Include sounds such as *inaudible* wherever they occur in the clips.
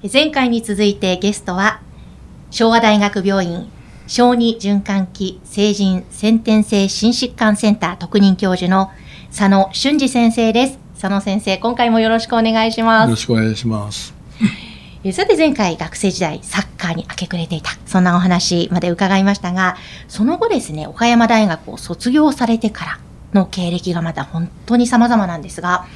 前回に続いてゲストは昭和大学病院小児循環器成人先天性心疾患センター特任教授の佐野俊二先生です。佐野先生今回もよろしくお願いします。よろしくお願いします。えさて前回学生時代サッカーに明け暮れていた。そんなお話まで伺いましたがその後ですね岡山大学を卒業されてからの経歴がまた本当に様々なんですが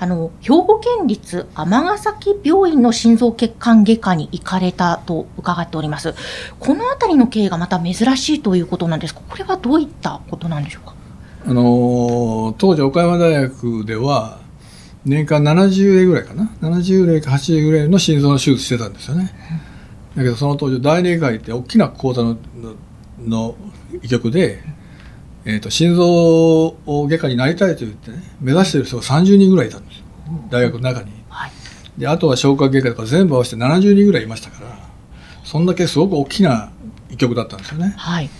あの、兵庫県立尼崎病院の心臓血管外科に行かれたと伺っております。このあたりの経緯がまた珍しいということなんですが、これはどういったことなんでしょうか？あの当時岡山大学では年間70例ぐらいかな？70例か80例ぐらいの心臓の手術してたんですよね、だけどその当時大霊会って大きな講座のの医局でえーと、心臓外科になりたいと言ってね目指している人が30人ぐらいいたんです。よ大学の中に、はい、であとは消化外科とか全部合わせて70人ぐらいいましたからそんだけすごく大きな医局だったんですよね、はい、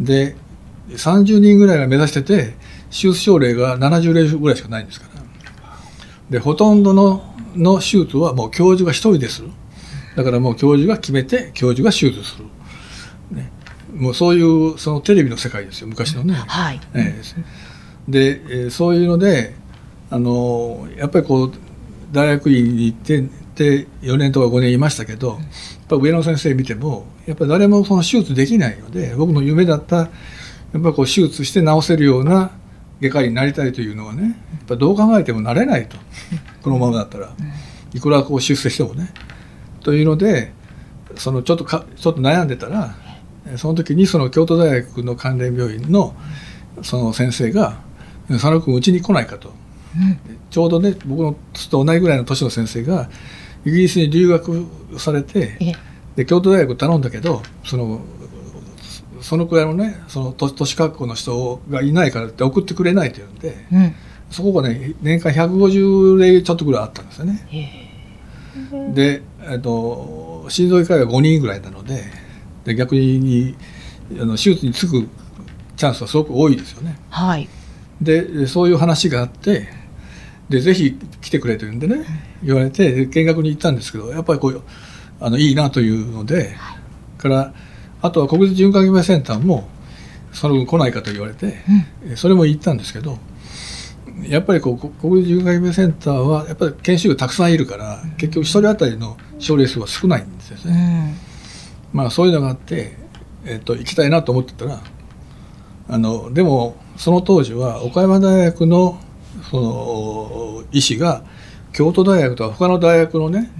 で30人ぐらいが目指してて手術症例が70例ぐらいしかないんですから。でほとんどのの手術はもう教授が1人です。るだからもう教授が決めて教授が手術するもうそういうそのテレビの世界ですよ昔のね。はい、えー、で、えー、そういうのであのやっぱりこう大学院に行ってで4年とか5年いましたけどやっぱ上野先生見てもやっぱり誰もその手術できないので僕の夢だったやっぱこう手術して治せるような外科医になりたいというのはねやっぱどう考えてもなれないと。このままだったら。いくらこう出世してもね。というのでそのちょっとかちょっと悩んでたらその時にその京都大学の関連病院のその先生が「佐野君うちに来ないかと」ちょうどね僕のと同じぐらいの年の先生がイギリスに留学されてで京都大学頼んだけどそのそのくらいのねその都市学校の人がいないからって送ってくれないというんで、うん、そこがね年間150例ちょっとぐらいあったんですよね。で、えっと、心臓外科医が5人ぐらいなのでで逆にあの手術に就くチャンスはすごく多いですよね。はい、でそういう話があってでぜひ来てくれというんでね言われて見学に行ったんですけどやっぱりこうあのいいなというので、はい、からあとは国立循環器内センターもその分来ないかと言われて、うん、それも行ったんですけどやっぱりこう国立循環器内センターはやっぱり研修医たくさんいるから、結局1人当たりの症例数は少ないんですよね。うんまあそういうのがあって、えっと、行きたいなと思ってたらあのでもその当時は岡山大学のその医師が京都大学とか他の大学のね、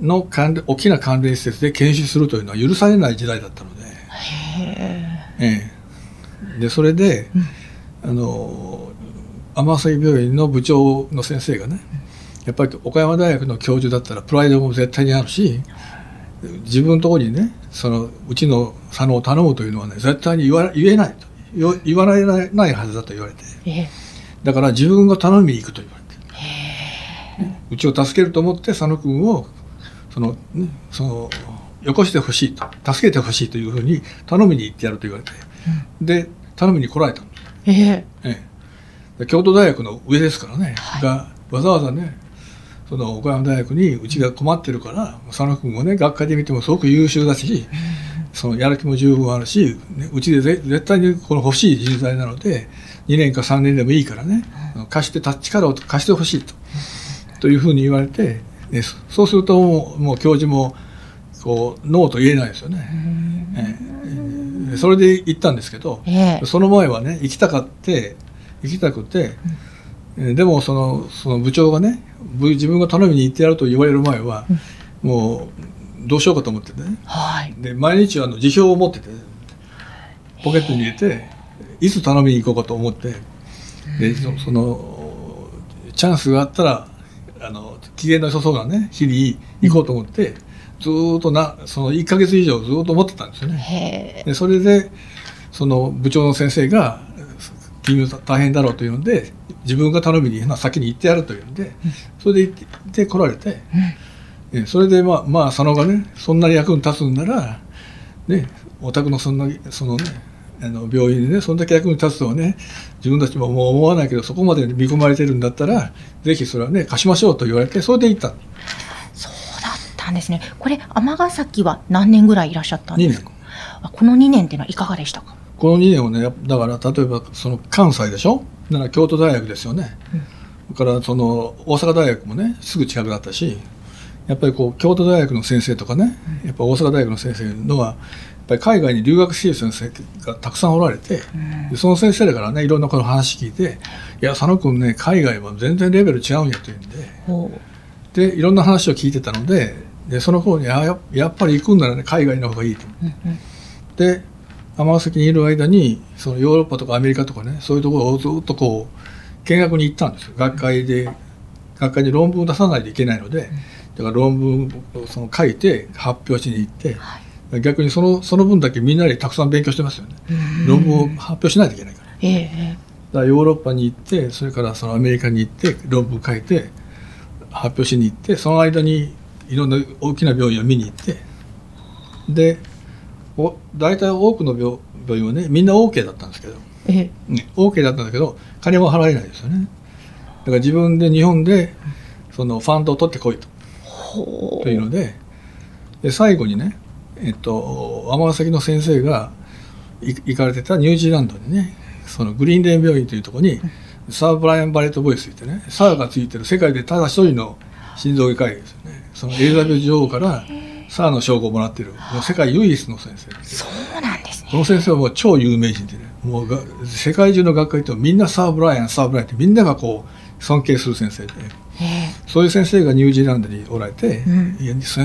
の関大きな関連施設で研修するというのは許されない時代だったので、ええ、でそれで、うん、あの天瀬病院の部長の先生がねやっぱり岡山大学の教授だったらプライドも絶対にあるし自分のところにねそのうちの佐野を頼むというのはね絶対に言わ言えないと。言われないはずだと言われて、だから自分が頼みに行くと言われて、うちを助けると思って佐野君をその、ね、そのよこしてほしいと助けてほしいというふうに頼みに行ってやると言われて、うん、で頼みに来られたんです、ええ。え、京都大学の上ですからね、はい、がわざわざねその岡山大学にうちが困ってるから佐野君もね学会で見てもすごく優秀だし、そのやる気も十分あるし、ね、うちで絶対にこの欲しい人材なので2年か3年でもいいからね貸して力を貸してほしいと。というふうに言われて、ね、そうするともう教授もこうノーと言えないですよね。えー、それで行ったんですけど、えー、その前はね行きたかって行きたくて、でもそのその部長がね自分が頼みに行ってやると言われる前は、うん、もうどうしようかと思っててね、はい、で毎日あの辞表を持っててポケットに入れていつ頼みに行こうかと思ってでそのチャンスがあったらあの機嫌の良さそうなね日に行こうと思って、ずーっとなその1ヶ月以上ずーっと思ってたんですよね。でそれでその部長の先生が「君は大変だろう」というので自分が頼みにまあ先に行ってやるというんでそれで行って来られて、えそれでまあまあ佐野がねそんなに役に立つんならねお宅のそんなそのねあの病院でねそんだけ役に立つとはね自分たちももう思わないけどそこまで見込まれてるんだったらぜひそれはね貸しましょうと言われてそれで行った。そうだったんですね。これ、尼崎は何年ぐらいいらっしゃったん2年ですか？あこの2年っていうのはいかがでしたか？この2年をねやだから例えばその関西でしょ？だから京都大学ですよね、それからその大阪大学もねすぐ近くだったしやっぱりこう京都大学の先生とかね、やっぱ大阪大学の先生のはやっぱり海外に留学している先生がたくさんおられて、でその先生だからねいろんなこの話聞いて「いや佐野君ね海外は全然レベル違うんや」というんでほでいろんな話を聞いてたのででその頃にあややっぱり行くんならね海外の方がいいと。う。うんうん。で尼崎にいる間にそのヨーロッパとかアメリカとかねそういうところをずっとこう見学に行ったんですよ。学会で学会に論文を出さないといけないのでだから論文をその書いて発表しに行ってはい。逆にそのその分だけみんなでたくさん勉強してますよね。うん。論文を発表しないといけないから。ええ。だからヨーロッパに行ってそれからそのアメリカに行って論文書いて発表しに行ってその間にいろんな大きな病院を見に行ってでお大体多くの病病院はねみんな OK だったんですけど、ええ。ね、OK だったんだけど金は払えないですよね。だから自分で日本でそのファンドを取ってこいと。ほというのでで最後にねえっと尼崎の先生がい行かれてたニュージーランドにねそのグリーンレーン病院というところにサー・ブライアン・バレット・ボイスってねサーがついてる世界でただ一人の心臓外科医ですよね。そのエリザベス女王からサーの称号をもらってる。もう世界唯一の先生。そうなんですね。この先生はもう超有名人でね。もうが世界中の学会とみんなサー・ブライアンサー・ブライアンってみんながこう尊敬する先生で。ええ。そういう先生がニュージーランドにおられて、うん。そ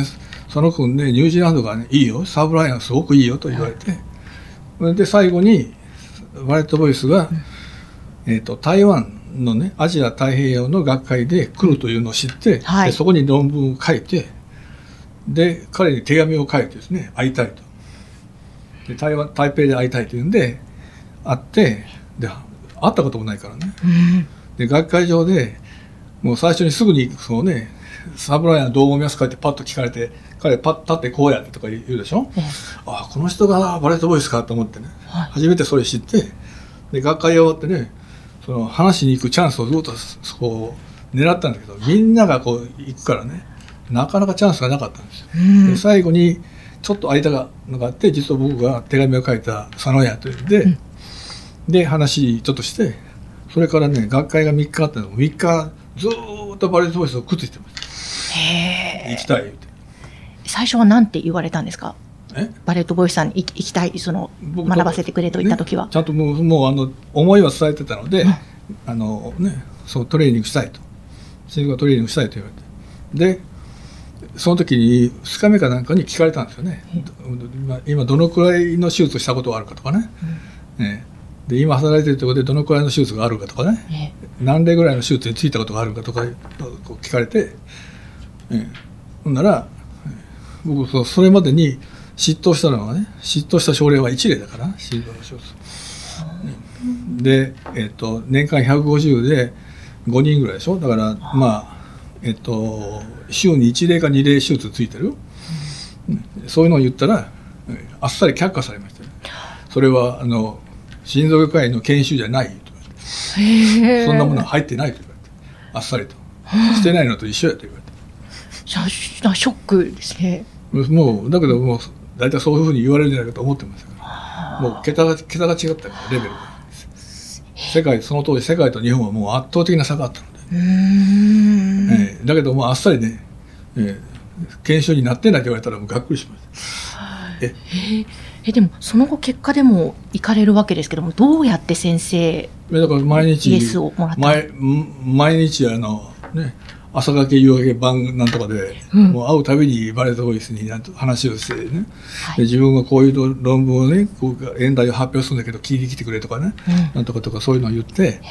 その君ねニュージーランドが、ね、いいよサーブライアンすごくいいよと言われて、それで最後にバレット・ボイスが、えー、と台湾のねアジア太平洋の学会で来るというのを知って、はい。でそこに論文を書いてで彼に手紙を書いてですね会いたいと。で台湾台北で会いたいというんで会ってで会ったこともないからね。うんで学会場でもう最初にすぐにそのねサブライアンどう思いますかってパッと聞かれて彼パッと立ってこうやってとか言うでしょ？ええ。あこの人がバレットボイスか？と思ってね、はい。初めてそれ知ってで学会終わってねその話しに行くチャンスをずっとこう狙ったんだけどみんながこう行くからねなかなかチャンスがなかったんですよ、うん。で最後にちょっと間がのがあって実は僕が手紙を書いた佐野屋というんで、うん。で話ちょっとしてそれからね学会が3日あったの。3日ずーっとバレットボイスをくっついてましへえた行きたい言うて。最初は何て言われたんですか？え？バレットボイスさんに行きたいその僕学ばせてくれと言った時は。ね、ちゃんともうもうあの思いは伝えてたので、うん。あのねそうトレーニングしたいと。心臓がトレーニングしたいと言われて。でその時に2日目かなんかに聞かれたんですよね、今今どのくらいの手術をしたことがあるかとかね、ね。で今働いてるところでどのくらいの手術があるかとかね。え何例ぐらいの手術についたことがあるかとかこう聞かれて、ええほんならええ僕それまでに執刀したのはね執刀した症例は1例だから心臓の手術、うん。で、えっと年間150で5人ぐらいでしょ。だからまあえっと週に1例か2例手術ついてる、うんそういうのを言ったらええあっさり却下されましたねそれはあの心臓外科医の研修じゃないとそんなものは入ってないと言われて、あっさりと。してないのと一緒やと言われシャショックですねて。もう、だけどもう、大体そういうふうに言われるんじゃないかと思ってましたから。もう、桁が、桁が違ったから、レベルが。世界、その当時、世界と日本はもう圧倒的な差があったので。ええだけどもうあっさりね、ええ研修になってないと言われたらもうがっくりしました。え、え。でもその後結果でも行かれるわけですけどもどうやって先生だから毎日、イエスをもらった？毎毎日あの、ね、朝がけ、夕がけ、晩なんとかで、うん。もう会うたびにバレットボイスになんと話をしてね、はい。で自分がこういう論文をね、こう演題を発表するんだけど、聞いてきてくれとかね、うん。なんとかとかそういうのを言って、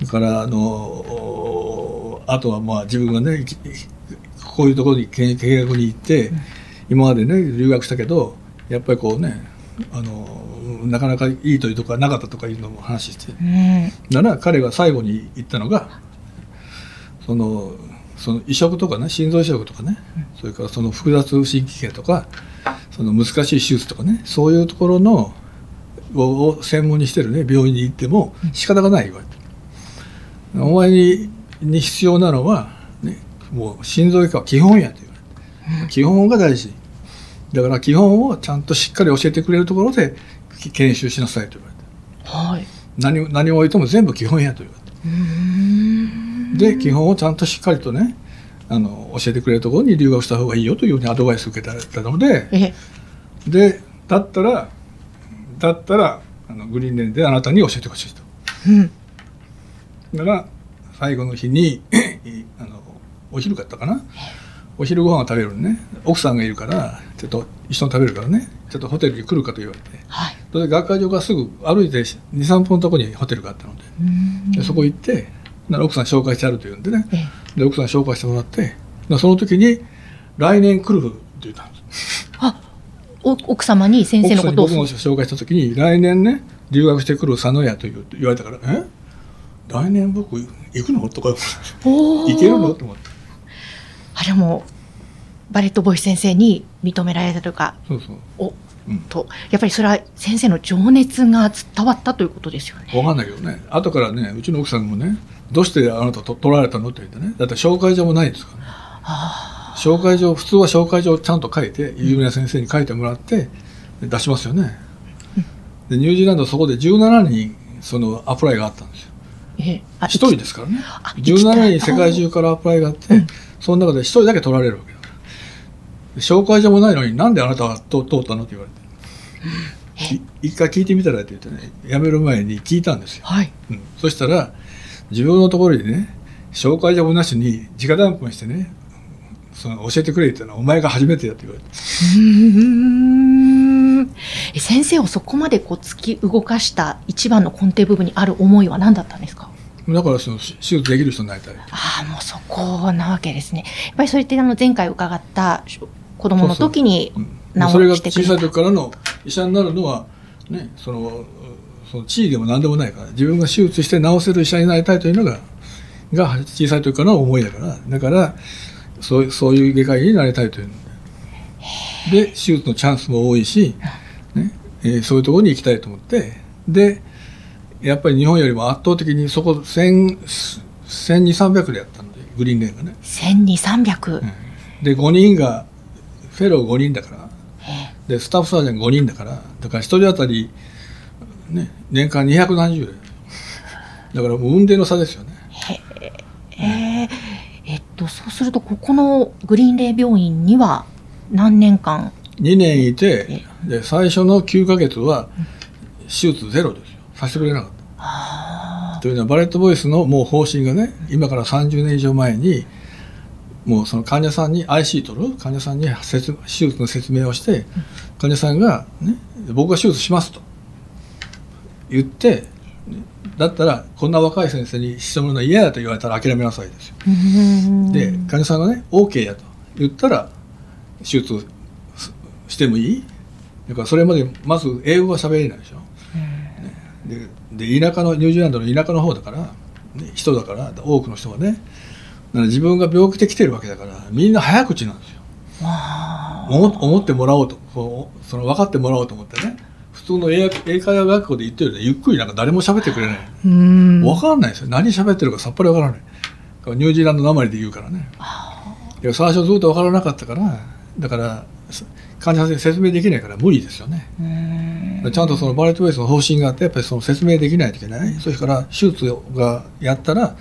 だから、あの、おあとはまあ自分がね、きこういうところに見見学に行って、今までね留学したけどやっぱりこうねあのなかなかいいというところがなかったとかいうのも話して、うん。なら彼が最後に言ったのがそのその移植とかね心臓移植とかね、それからその複雑神経系とかその難しい手術とかねそういうところのをを専門にしてるね病院に行っても仕方がない言わ。れて、お前にに必要なのは、ね、もう心臓外科は基本やと言われて、基本が大事。だから基本をちゃんとしっかり教えてくれるところで研修しなさいと言われて。はい。何を何を置いても全部基本やと言われて。で基本をちゃんとしっかりとねあの教えてくれるところに留学した方がいいよというようにアドバイスを受けたので。え。でだったらだったらあのグリーンレンであなたに教えてほしいと。うん。だから最後の日にい *coughs* あのお昼かったかな？お昼ご飯を食べるのね。奥さんがいるからちょっと一緒に食べるからね。ちょっとホテルに来るかと言われて。はい。それで学会場からすぐ歩いて23分のところにホテルがあったので。でそこ行ってなら奥さん紹介してあるというんでね。えで奥さん紹介してもらってでその時に「来年来る」って言ったんです。あお奥様に先生奥さんにのことを僕も紹介した時に「来年ね留学してくる佐野屋」と言う言われたから「え？来年僕行くの?」とか「おー。行けるの?」と思って。あれもバレットボイス先生に認められたというか。そうそう。おうん。とやっぱりそれは先生の情熱が伝わったということですよね。分かんないけどね。後からねうちの奥さんもね「どうしてあなたと取られたの?」って言ってね。だって紹介状もないですから。ねあ紹介状普通は紹介状をちゃんと書いて有名な先生に書いてもらってで出しますよね。でニュージーランドはそこで17人そのアプライがあったんですよーえ。あ1人ですからね。あ行きた17い人世界中からアプライがあって、うん。その中で1人だけ取られるわけだからで紹介状もないのになんであなたは通通ったのって言われて。い一回聞いてみたらって言ってね辞める前に聞いたんですよ、はい。うん、そしたら自分のところにね紹介状もなしに直談判してねその教えてくれってのはお前が初めてやって言われて。*laughs* 先生をそこまでこう突き動かした一番の根底部分にある思いは何だったんですか？だからその手術できる人になりたい。ああもうそこなわけですね。やっぱりそれってあの前回伺った子供の時にうん治それがしてくれた。小さい時からの医者になるのは、ね、そのその地位でも何でもないから自分が手術して治せる医者になりたいというのがが小さい時からの思いだから。だからそうそういう外科医になりたいという。のでで手術のチャンスも多いし、ねえーそういうところに行きたいと思って。でやっぱり日本よりも圧倒的にそこ1000 1200300でやったのでグリーンレーンがね、1200300、うん。で5人がフェロー5人だから。えでスタッフサージャン5人だから。だから1人当たり、ね、年間270円。だからもう運転の差ですよねそうするとここのグリーンレイ病院には何年間？2年いてで最初の9ヶ月は手術ゼロですよ。させてくれなかった。というのはバレットボイスのもう方針がね今から30年以上前にもうその患者さんに IC 取る患者さんに説手術の説明をして患者さんが、ね「僕が手術します」と言ってねだったらこんな若い先生にしてもらうのは嫌だと言われたら諦めなさいですよ。で患者さんがね OK やと言ったら手術すしてもいい？だからそれまでまず英語が喋れないでしょ。でで田舎のニュージーランドの田舎の方だから、ね、人だから多くの人がねだから自分が病気で来てるわけだからみんな早口なんですよ。思思ってもらおうとその分かってもらおうと思ってね。普通の英英会話学校で言ってるよりゆっくりなんか誰も喋ってくれない、分かんないですよ。何喋ってるかさっぱり分からない。ニュージーランドなまりで言うからね。最初ずっと分からなかったからだからす患者さんに説明できないから無理ですよね。ちゃんとそのバレットベースの方針があってやっぱりその説明できないといけない。それから手術がやったら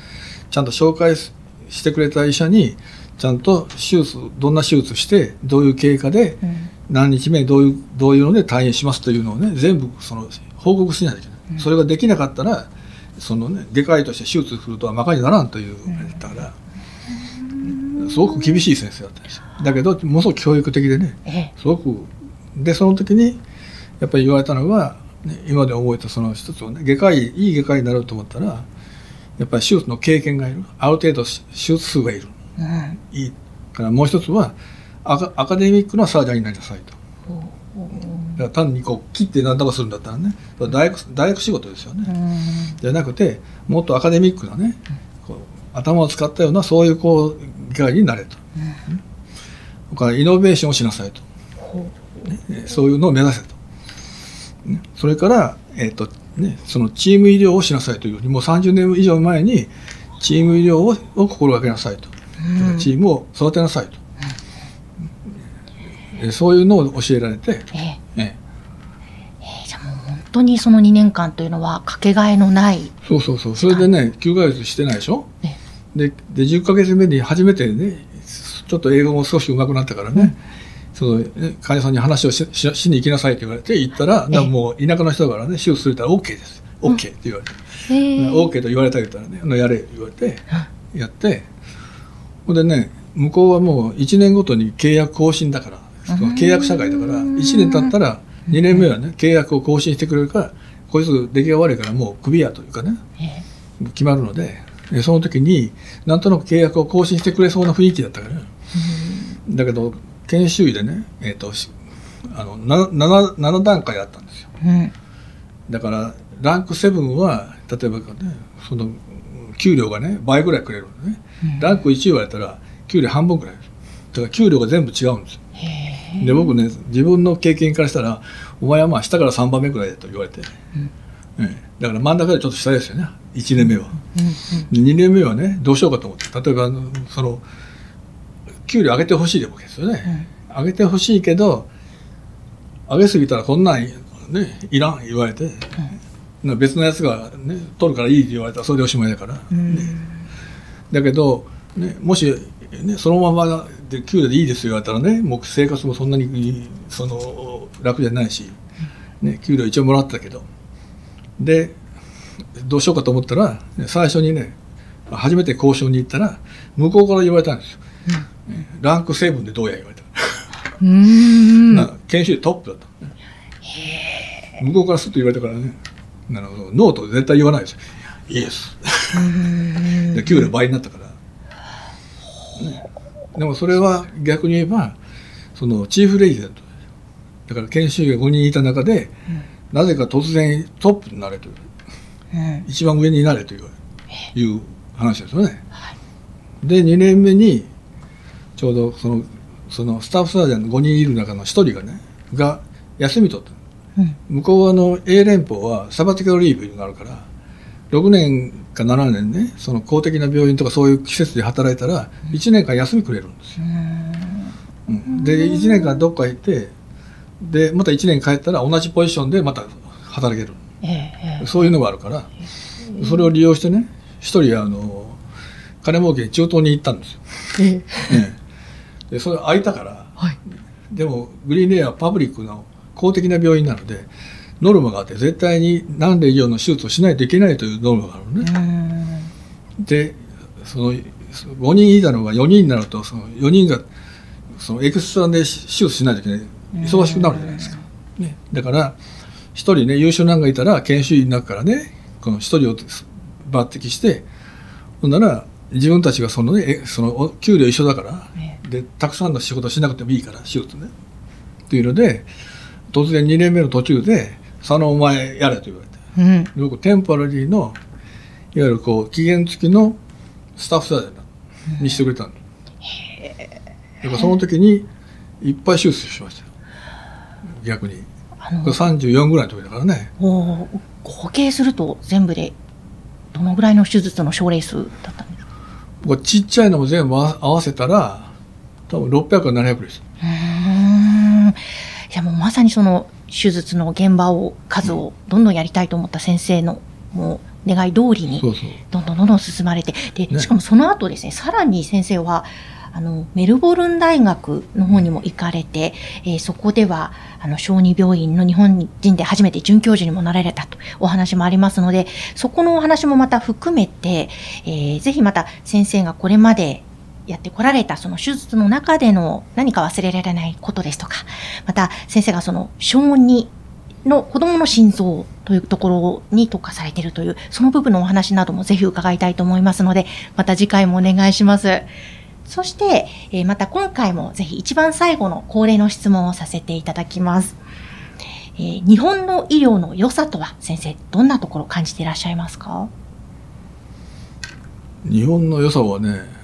ちゃんと紹介ししてくれた医者にちゃんと手術どんな手術してどういう経過でうん何日目どういうどういうので退院しますというのをね全部その報告しないといけない、うん。それができなかったらそのね外科医として手術するとは馬鹿にならんという。だから、すごく厳しい先生だったんですよ。だけどものすごく教育的でねええ。すごくでその時にやっぱり言われたのは、ね、今で覚えたその一つをね外科医いい外科医になろうと思ったらやっぱり手術の経験がいる。ある程度手術数がいる。うん。いい。からもう一つはアカアカデミックなサージャーになりなさいと。だから単にこう切って何とかするんだったらね大学大学仕事ですよね。うんじゃなくてもっとアカデミックなね、こう頭を使ったようなそういうこう機会になれと。それからイノベーションをしなさいと。ほねそういうのを目指せと。ねそれから、えっとね、そのチーム医療をしなさいというよりも30年以上前にチーム医療をを心がけなさいと。ううんチームを育てなさいと。えそういうのを教えられて、ええ。ええ。ーじゃあもう本当にその2年間というのはかけがえのない、そうそうそう。それでね、9ヶ月してないでしょ？えでで10ヶ月目に初めてねちょっと英語も少し上手くなったからね、そのね患者さんに話をしししに行きなさいって言われて行ったら、えもう田舎の人だからね手術するたら OK です。OK って言われて、え。え OK と言われた言ったらねやれ言われてやって。ほんでね向こうはもう1年ごとに契約更新だからその契約社会だからうん。1年経ったら2年目はね契約を更新してくれるからこいつ出来が悪いからもうクビやというかねえ決まるのでえその時になんとなく契約を更新してくれそうな雰囲気だったから。だけど研修医でね、えー、としあの 7, 7段階あったんですよ。えうん。だからランク7は例えばねその給料がね倍ぐらいくれるのね、うん。ランク1言われたら給料半分くらい。だから給料が全部違うんですよで僕ね自分の経験からしたらお前はまあ下から3番目くらいだと言われて、うん。ええ。だから真ん中でちょっと下ですよね。1年目は。うん2年目はねどうしようかと思って。例えばその給料上げてほしいでもいいですよね、上げてほしいけど上げすぎたらこんなんねいらん言われて、な別のやつが、ね、取るからいいって言われたらそれでおしまいだから、うん。うんだけど、ね、もし、ね、そのままで給料でいいですよ言われたらねもう生活もそんなにその楽じゃないし、ね、給料一応もらったけど。でどうしようかと思ったら最初にね初めて交渉に行ったら向こうから言われたんですよ、ランク7でどうや言われた、*laughs* 研修医トップだった向こうからすっと言われたからねなるほど No と絶対言わないですよ。 Yes。*laughs* 給料倍になったから、ねでもそれは逆に言えばそのチーフレジデントだから研修医が5人いた中で、なぜか突然トップになれといううん。一番上になれといういう話ですよね。で2年目にちょうどそのそのスタッフサージャンの5人いる中の1人がねが休み取った。うん。向こうはあの A 連邦はサバティカルリーブがあるから6年か7年ねその公的な病院とかそういう施設で働いたら1年間休みくれるんですよ、うん。で1年間どっか行ってでまた1年帰ったら同じポジションでまた働ける。ええええ。そういうのがあるからそれを利用してね一人あの金儲けに中東に行ったんですよ、ええ。ええでそれ空いたからはい。でもグリーンレイはパブリックの公的な病院なのでノルマがあって絶対に何例以上の手術をしないといけないというノルマがあるのね、うん。でその5人いたのが4人になるとその4人がそのエクストラで手術しないといけない。忙しくなるじゃないですか、ね、だから1人ね優秀なのがいたら研修医の中からねこの1人を抜擢してほんなら自分たちがその,、ね、えそのお給料一緒だからえでたくさんの仕事しなくてもいいから手術ね。っていうので突然2年目の途中で「佐野お前やれ」と言われて。うん。で僕テンポラリーのいわゆるこう期限付きのスタッフサージャーにしてくれたんだだからその時にいっぱい手術しました。よ逆に。あの。これ34ぐらいの時だからね。おー合計すると全部でどのぐらいの手術の症例数だったんですか？僕はちっちゃいのも全部合わ合わせたら多分600か700ですうーんじゃあもうまさにその手術の現場を数をどんどんやりたいと思った先生のもう願い通りにどんどんどんどん進まれてで、ね。しかもその後ですねさらに先生はあのメルボルン大学の方にも行かれて、えーそこではあの小児病院の日本人で初めて准教授にもなられたとお話もありますのでそこのお話もまた含めて、えーぜひまた先生がこれまでやってこられたその手術の中での何か忘れられないことですとかまた先生がその小児の子供の心臓というところに特化されているというその部分のお話などもぜひ伺いたいと思いますのでまた次回もお願いします。そして、えーまた今回もぜひ一番最後の恒例の質問をさせていただきます。えー日本の医療の良さとは先生、どんなところを感じていらっしゃいますか？日本の良さはね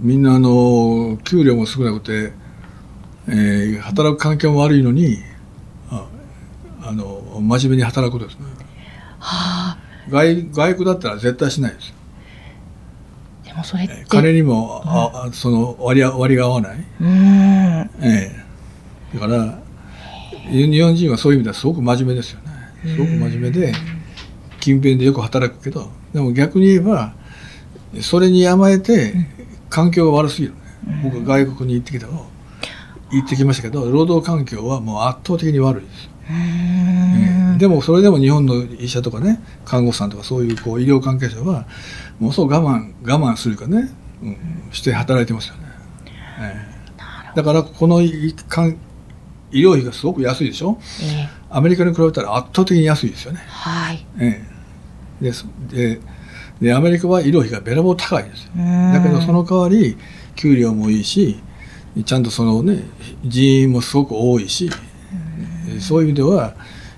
みんなあの給料も少なくて、えー働く環境も悪いのにああの真面目に働くことですね。はあ、外外国だったら絶対しないです。でもそれって。金にも、ああその割り割りが合わない、うーん。ええ、だから日本人はそういう意味ではすごく真面目ですよね。すごく真面目で勤勉でよく働くけどでも逆に言えばそれに甘えて環境が悪すぎるね。僕外国に行ってきたの。行ってきましたけど労働環境はもう圧倒的に悪いです、でもそれでも日本の医者とかね看護師さんとかそういうこう医療関係者はものすごく我慢我慢するかね、うん、して働いてますよね、ええ。だからこの医療費がすごく安いでしょ。えーアメリカに比べたら圧倒的に安いですよね。はい。ええ、です。ででアメリカは医療費がべらぼう高いですよ。だけどその代わり給料もいいしちゃんとそのね人員もすごく多いし、えそういう意味では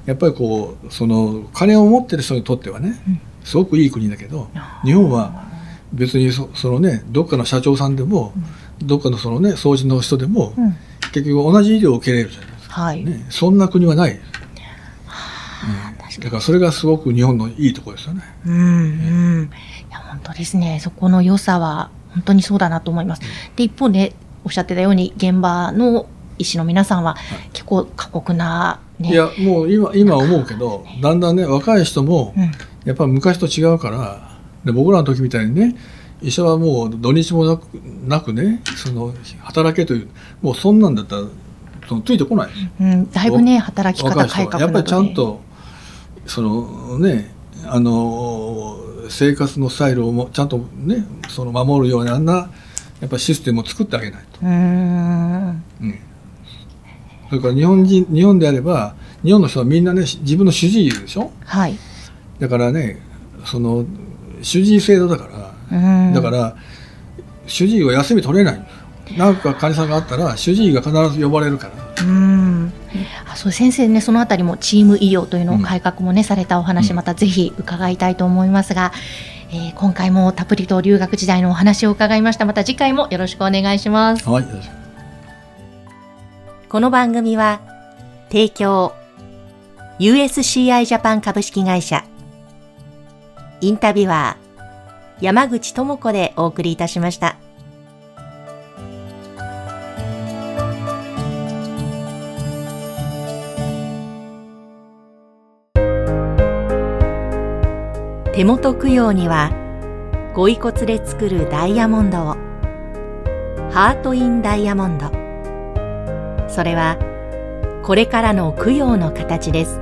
やっぱりこうその金を持ってる人にとってはねうんすごくいい国だけど日本は別にそそのねどっかの社長さんでもどっかのそのね掃除の人でもうん。結局同じ医療を受けれるじゃないですか。はい。ね、そんな国はないです、だからそれがすごく日本のいいところですよね。うんうん。いや、本当ですね。そこの良さは、本当にそうだなと思います。で、一方で、おっしゃってたように、現場の医師の皆さんは、結構過酷な、ね。いやもう今今思うけどだんだんね若い人もうん。やっぱり昔と違うからで僕らの時みたいにね医者はもう土日もなくなくねその働けというもうそんなんだったらそのついてこないうん、だいぶね、働き方改はやっぱりちゃんとそのねあの生活のスタイルをもちゃんとねその守るようなあんなやっぱりシステムを作ってあげないと。うーん。うんそれから日本人日本であれば日本の人はみんなね自分の主治医でしょ？はい。だからねその主治医制度だから、うん。だから主治医は休み取れないなんか患者さんがあったら主治医が必ず呼ばれるからうん。あそう先生ね、そのあたりもチーム医療というのを改革もね、されたお話、うんまたぜひ伺いたいと思いますが、えー今回もたっぷりと留学時代のお話を伺いました。また次回もよろしくお願いします。はいこの番組は、提供、USCI ジャパン株式会社、インタビュアー、山口智子でお送りいたしました。手元供養には、ご遺骨で作るダイヤモンドを、ハート・イン・ダイヤモンド。それはこれからの供養の形です